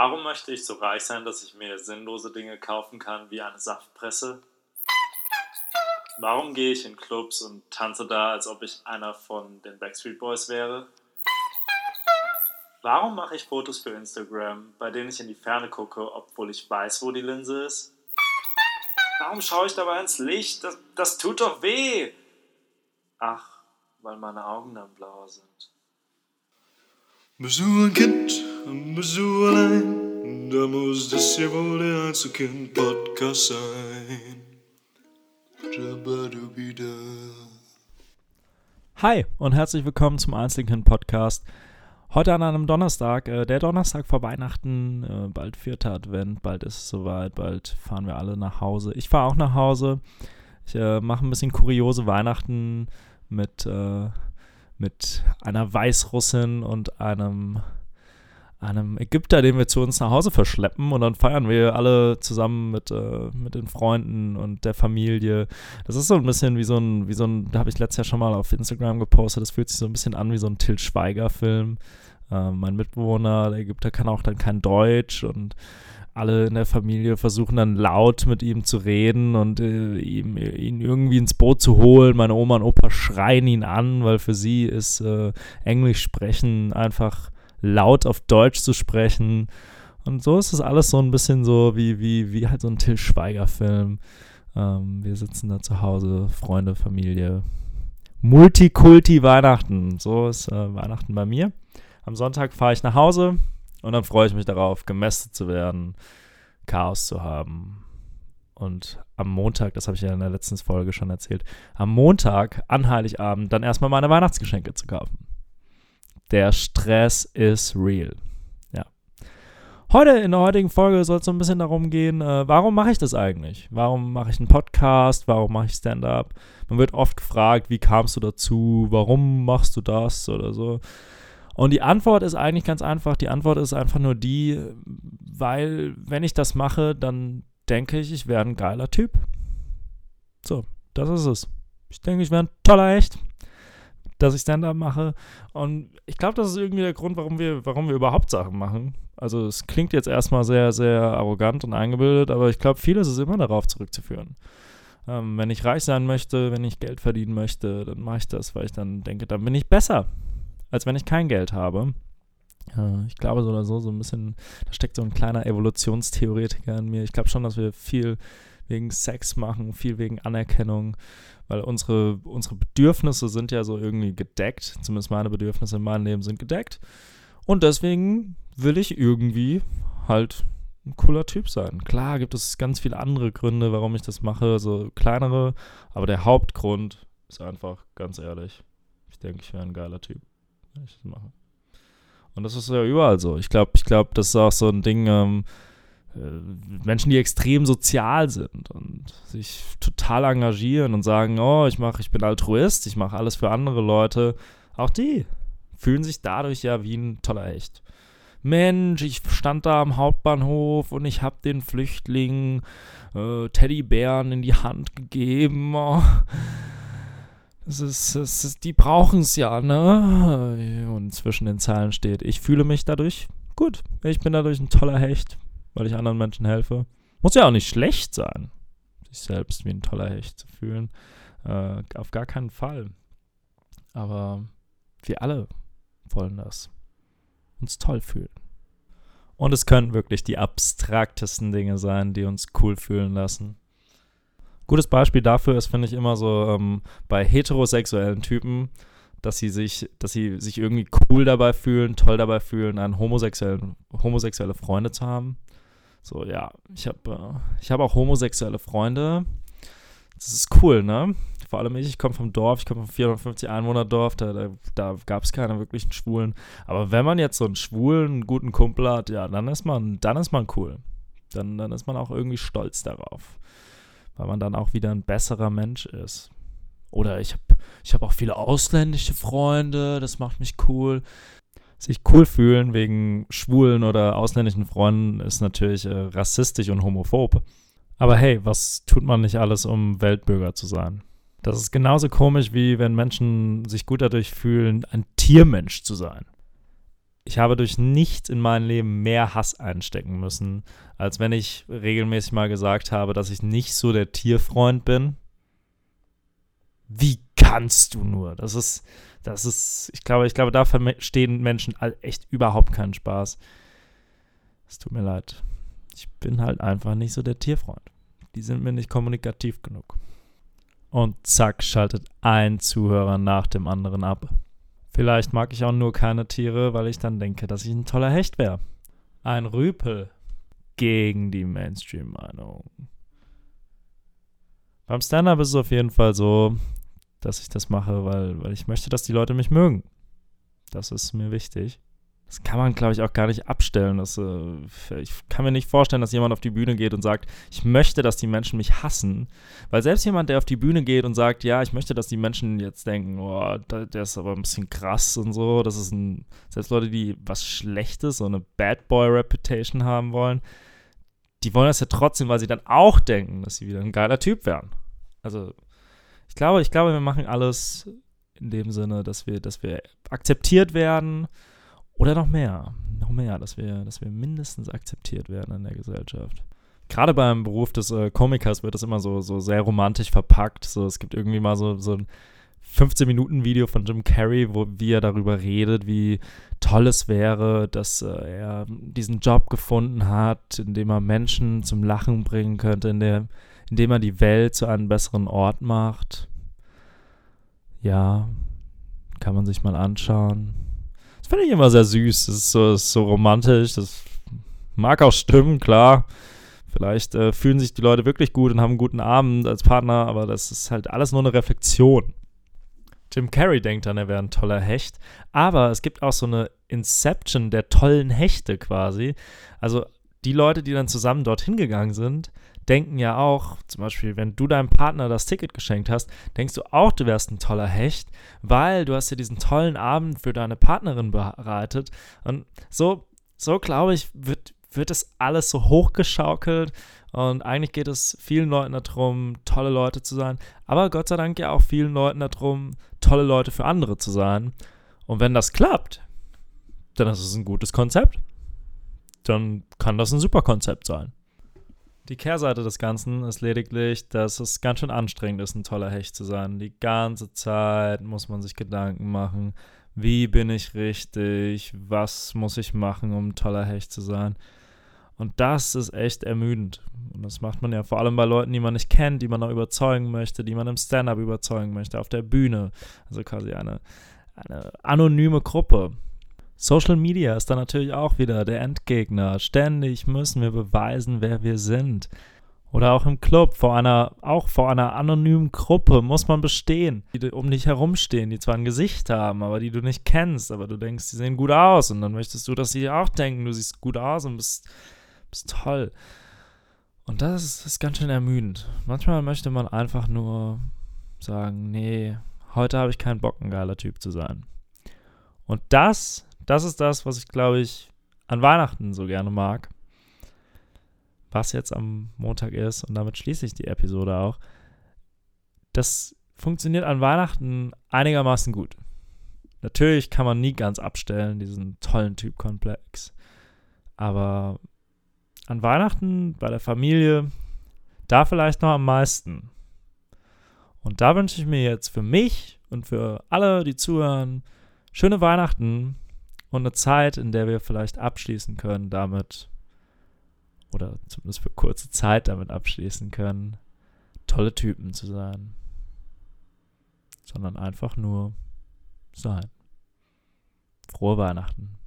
Warum möchte ich so reich sein, dass ich mir sinnlose Dinge kaufen kann wie eine Saftpresse? Warum gehe ich in Clubs und tanze da, als ob ich einer von den Backstreet Boys wäre? Warum mache ich Fotos für Instagram, bei denen ich in die Ferne gucke, obwohl ich weiß, wo die Linse ist? Warum schaue ich dabei ins Licht? Das, das tut doch weh! Ach, weil meine Augen dann blau sind. Bist du ein Kind, bist du allein, da muss das hier wohl der Einzelkind-Podcast sein. Hi und herzlich willkommen zum Einzelkind-Podcast. Heute an einem Donnerstag, äh, der Donnerstag vor Weihnachten, äh, bald vierter Advent, bald ist es soweit, bald fahren wir alle nach Hause. Ich fahre auch nach Hause. Ich äh, mache ein bisschen kuriose Weihnachten mit, äh, mit einer Weißrussin und einem, einem Ägypter, den wir zu uns nach Hause verschleppen und dann feiern wir alle zusammen mit, äh, mit den Freunden und der Familie. Das ist so ein bisschen wie so ein, wie so ein, da habe ich letztes Jahr schon mal auf Instagram gepostet, das fühlt sich so ein bisschen an wie so ein Till Schweiger-Film. Äh, mein Mitbewohner, der Ägypter, kann auch dann kein Deutsch und alle in der Familie versuchen dann laut mit ihm zu reden und äh, ihm, ihn irgendwie ins Boot zu holen. Meine Oma und Opa schreien ihn an, weil für sie ist äh, Englisch sprechen einfach laut auf Deutsch zu sprechen. Und so ist es alles so ein bisschen so wie, wie, wie halt so ein Till Schweiger-Film. Ähm, wir sitzen da zu Hause, Freunde, Familie. Multikulti Weihnachten. So ist äh, Weihnachten bei mir. Am Sonntag fahre ich nach Hause, und dann freue ich mich darauf, gemästet zu werden, Chaos zu haben. Und am Montag, das habe ich ja in der letzten Folge schon erzählt, am Montag, an Heiligabend, dann erstmal meine Weihnachtsgeschenke zu kaufen. Der Stress ist real. Ja. Heute, in der heutigen Folge, soll es so ein bisschen darum gehen, äh, warum mache ich das eigentlich? Warum mache ich einen Podcast? Warum mache ich Stand-up? Man wird oft gefragt, wie kamst du dazu? Warum machst du das? Oder so. Und die Antwort ist eigentlich ganz einfach. Die Antwort ist einfach nur die, weil wenn ich das mache, dann denke ich, ich wäre ein geiler Typ. So, das ist es. Ich denke, ich wäre ein toller Echt, dass ich Stand-up mache. Und ich glaube, das ist irgendwie der Grund, warum wir, warum wir überhaupt Sachen machen. Also es klingt jetzt erstmal sehr, sehr arrogant und eingebildet, aber ich glaube, vieles ist immer darauf zurückzuführen. Ähm, wenn ich reich sein möchte, wenn ich Geld verdienen möchte, dann mache ich das, weil ich dann denke, dann bin ich besser als wenn ich kein Geld habe. Äh, ich glaube so oder so, so ein bisschen, da steckt so ein kleiner Evolutionstheoretiker in mir. Ich glaube schon, dass wir viel wegen Sex machen, viel wegen Anerkennung, weil unsere, unsere Bedürfnisse sind ja so irgendwie gedeckt. Zumindest meine Bedürfnisse in meinem Leben sind gedeckt. Und deswegen will ich irgendwie halt ein cooler Typ sein. Klar gibt es ganz viele andere Gründe, warum ich das mache, so kleinere, aber der Hauptgrund ist einfach, ganz ehrlich, ich denke, ich wäre ein geiler Typ ich das mache. Und das ist ja überall so. Ich glaube, ich glaube, das ist auch so ein Ding, ähm, äh, Menschen, die extrem sozial sind und sich total engagieren und sagen, oh, ich mache, ich bin Altruist, ich mache alles für andere Leute, auch die fühlen sich dadurch ja wie ein toller Echt. Mensch, ich stand da am Hauptbahnhof und ich habe den Flüchtlingen äh, Teddybären in die Hand gegeben. Oh. Es ist, es ist, die brauchen es ja, ne? Und zwischen den Zeilen steht, ich fühle mich dadurch gut. Ich bin dadurch ein toller Hecht, weil ich anderen Menschen helfe. Muss ja auch nicht schlecht sein, sich selbst wie ein toller Hecht zu fühlen. Äh, auf gar keinen Fall. Aber wir alle wollen das. Uns toll fühlen. Und es können wirklich die abstraktesten Dinge sein, die uns cool fühlen lassen. Gutes Beispiel dafür ist, finde ich, immer so ähm, bei heterosexuellen Typen, dass sie sich, dass sie sich irgendwie cool dabei fühlen, toll dabei fühlen, einen homosexuellen, homosexuelle Freunde zu haben. So, ja, ich habe äh, hab auch homosexuelle Freunde. Das ist cool, ne? Vor allem ich, ich komme vom Dorf, ich komme vom 450 Einwohner-Dorf, da, da, da gab es keine wirklichen Schwulen. Aber wenn man jetzt so einen schwulen, guten Kumpel hat, ja, dann ist man, dann ist man cool. Dann, dann ist man auch irgendwie stolz darauf weil man dann auch wieder ein besserer Mensch ist. Oder ich habe ich hab auch viele ausländische Freunde, das macht mich cool. Sich cool fühlen wegen schwulen oder ausländischen Freunden ist natürlich äh, rassistisch und homophob. Aber hey, was tut man nicht alles, um Weltbürger zu sein? Das ist genauso komisch, wie wenn Menschen sich gut dadurch fühlen, ein Tiermensch zu sein. Ich habe durch nichts in meinem Leben mehr Hass einstecken müssen, als wenn ich regelmäßig mal gesagt habe, dass ich nicht so der Tierfreund bin. Wie kannst du nur? Das ist, das ist, ich glaube, ich glaube, da verstehen Menschen echt überhaupt keinen Spaß. Es tut mir leid. Ich bin halt einfach nicht so der Tierfreund. Die sind mir nicht kommunikativ genug. Und zack, schaltet ein Zuhörer nach dem anderen ab. Vielleicht mag ich auch nur keine Tiere, weil ich dann denke, dass ich ein toller Hecht wäre. Ein Rüpel gegen die Mainstream-Meinung. Beim Stand-up ist es auf jeden Fall so, dass ich das mache, weil, weil ich möchte, dass die Leute mich mögen. Das ist mir wichtig. Das kann man, glaube ich, auch gar nicht abstellen. Das, äh, ich kann mir nicht vorstellen, dass jemand auf die Bühne geht und sagt, ich möchte, dass die Menschen mich hassen. Weil selbst jemand, der auf die Bühne geht und sagt, ja, ich möchte, dass die Menschen jetzt denken, oh, der, ist aber ein bisschen krass und so. Das ist ein, selbst Leute, die was Schlechtes, so eine Bad Boy Reputation haben wollen, die wollen das ja trotzdem, weil sie dann auch denken, dass sie wieder ein geiler Typ wären. Also, ich glaube, ich glaube, wir machen alles in dem Sinne, dass wir, dass wir akzeptiert werden oder noch mehr, noch mehr, dass wir, dass wir mindestens akzeptiert werden in der Gesellschaft. Gerade beim Beruf des äh, Komikers wird das immer so, so sehr romantisch verpackt. So, es gibt irgendwie mal so, so ein 15-Minuten-Video von Jim Carrey, wo wie er darüber redet, wie toll es wäre, dass äh, er diesen Job gefunden hat, in dem er Menschen zum Lachen bringen könnte, in der, indem er die Welt zu einem besseren Ort macht. Ja, kann man sich mal anschauen finde ich immer sehr süß. Das ist so, ist so romantisch. Das mag auch stimmen, klar. Vielleicht äh, fühlen sich die Leute wirklich gut und haben einen guten Abend als Partner, aber das ist halt alles nur eine Reflexion. Jim Carrey denkt dann, er wäre ein toller Hecht, aber es gibt auch so eine Inception der tollen Hechte quasi. Also die Leute, die dann zusammen dorthin gegangen sind, denken ja auch, zum Beispiel, wenn du deinem Partner das Ticket geschenkt hast, denkst du auch, du wärst ein toller Hecht, weil du hast dir diesen tollen Abend für deine Partnerin bereitet. Und so, so glaube ich, wird, wird das alles so hochgeschaukelt. Und eigentlich geht es vielen Leuten darum, tolle Leute zu sein. Aber Gott sei Dank ja auch vielen Leuten darum, tolle Leute für andere zu sein. Und wenn das klappt, dann ist es ein gutes Konzept. Dann kann das ein super Konzept sein. Die Kehrseite des Ganzen ist lediglich, dass es ganz schön anstrengend ist, ein toller Hecht zu sein. Die ganze Zeit muss man sich Gedanken machen, wie bin ich richtig, was muss ich machen, um ein toller Hecht zu sein. Und das ist echt ermüdend. Und das macht man ja vor allem bei Leuten, die man nicht kennt, die man auch überzeugen möchte, die man im Stand-up überzeugen möchte, auf der Bühne. Also quasi eine, eine anonyme Gruppe. Social Media ist da natürlich auch wieder der Endgegner. Ständig müssen wir beweisen, wer wir sind. Oder auch im Club, vor einer, auch vor einer anonymen Gruppe muss man bestehen, die um dich herumstehen, die zwar ein Gesicht haben, aber die du nicht kennst, aber du denkst, sie sehen gut aus und dann möchtest du, dass sie auch denken, du siehst gut aus und bist, bist toll. Und das ist, ist ganz schön ermüdend. Manchmal möchte man einfach nur sagen, nee, heute habe ich keinen Bock, ein geiler Typ zu sein. Und das das ist das, was ich, glaube ich, an Weihnachten so gerne mag. Was jetzt am Montag ist, und damit schließe ich die Episode auch. Das funktioniert an Weihnachten einigermaßen gut. Natürlich kann man nie ganz abstellen, diesen tollen Typkomplex. Aber an Weihnachten bei der Familie, da vielleicht noch am meisten. Und da wünsche ich mir jetzt für mich und für alle, die zuhören, schöne Weihnachten und eine Zeit, in der wir vielleicht abschließen können damit, oder zumindest für kurze Zeit damit abschließen können, tolle Typen zu sein, sondern einfach nur sein. Frohe Weihnachten.